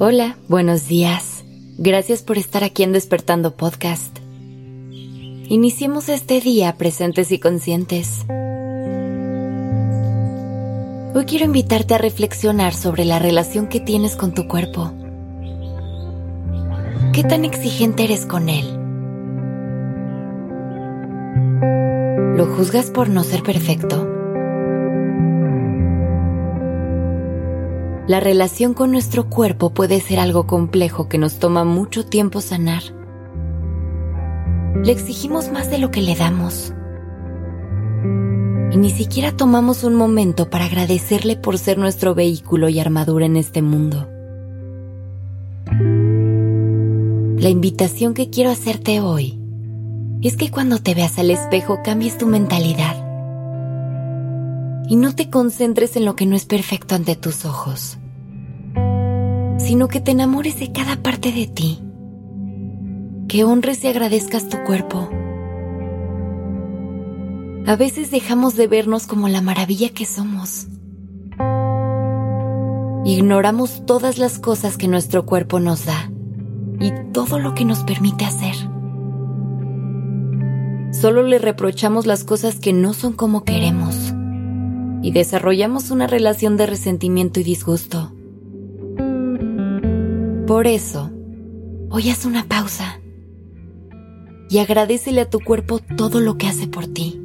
Hola, buenos días. Gracias por estar aquí en Despertando Podcast. Iniciemos este día presentes y conscientes. Hoy quiero invitarte a reflexionar sobre la relación que tienes con tu cuerpo. ¿Qué tan exigente eres con él? ¿Lo juzgas por no ser perfecto? La relación con nuestro cuerpo puede ser algo complejo que nos toma mucho tiempo sanar. Le exigimos más de lo que le damos. Y ni siquiera tomamos un momento para agradecerle por ser nuestro vehículo y armadura en este mundo. La invitación que quiero hacerte hoy es que cuando te veas al espejo cambies tu mentalidad y no te concentres en lo que no es perfecto ante tus ojos, sino que te enamores de cada parte de ti, que honres y agradezcas tu cuerpo. A veces dejamos de vernos como la maravilla que somos. Ignoramos todas las cosas que nuestro cuerpo nos da y todo lo que nos permite hacer. Solo le reprochamos las cosas que no son como queremos y desarrollamos una relación de resentimiento y disgusto. Por eso, hoy haz una pausa y agradecele a tu cuerpo todo lo que hace por ti.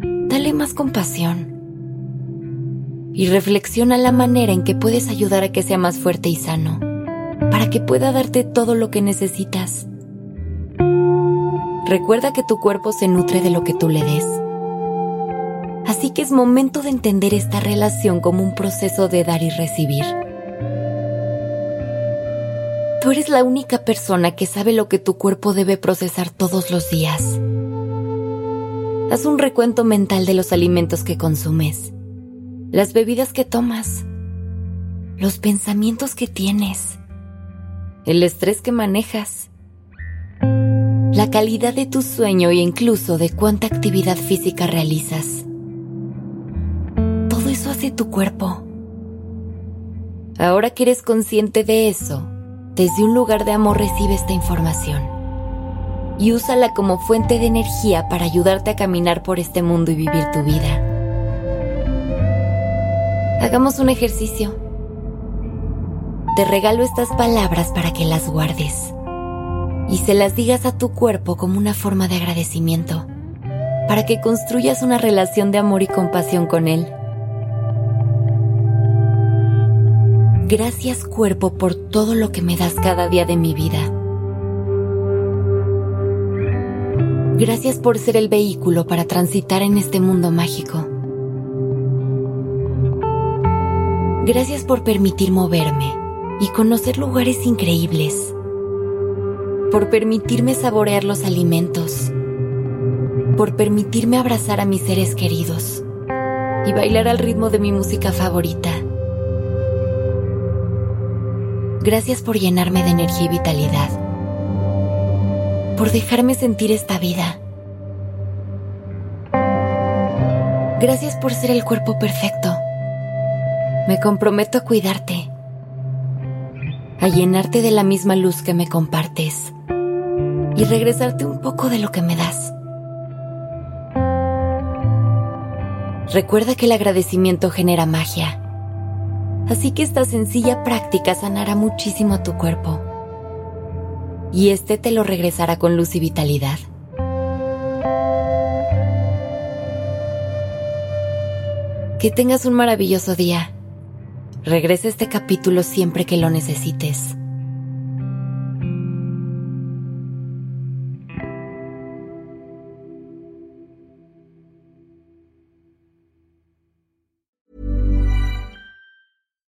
Dale más compasión y reflexiona la manera en que puedes ayudar a que sea más fuerte y sano, para que pueda darte todo lo que necesitas. Recuerda que tu cuerpo se nutre de lo que tú le des Así que es momento de entender esta relación como un proceso de dar y recibir. Tú eres la única persona que sabe lo que tu cuerpo debe procesar todos los días. Haz un recuento mental de los alimentos que consumes, las bebidas que tomas, los pensamientos que tienes, el estrés que manejas, la calidad de tu sueño e incluso de cuánta actividad física realizas tu cuerpo. Ahora que eres consciente de eso, desde un lugar de amor recibe esta información y úsala como fuente de energía para ayudarte a caminar por este mundo y vivir tu vida. Hagamos un ejercicio. Te regalo estas palabras para que las guardes y se las digas a tu cuerpo como una forma de agradecimiento, para que construyas una relación de amor y compasión con él. Gracias cuerpo por todo lo que me das cada día de mi vida. Gracias por ser el vehículo para transitar en este mundo mágico. Gracias por permitir moverme y conocer lugares increíbles. Por permitirme saborear los alimentos. Por permitirme abrazar a mis seres queridos y bailar al ritmo de mi música favorita. Gracias por llenarme de energía y vitalidad. Por dejarme sentir esta vida. Gracias por ser el cuerpo perfecto. Me comprometo a cuidarte. A llenarte de la misma luz que me compartes. Y regresarte un poco de lo que me das. Recuerda que el agradecimiento genera magia Así que esta sencilla práctica sanará muchísimo tu cuerpo. Y este te lo regresará con luz y vitalidad. Que tengas un maravilloso día. Regresa este capítulo siempre que lo necesites.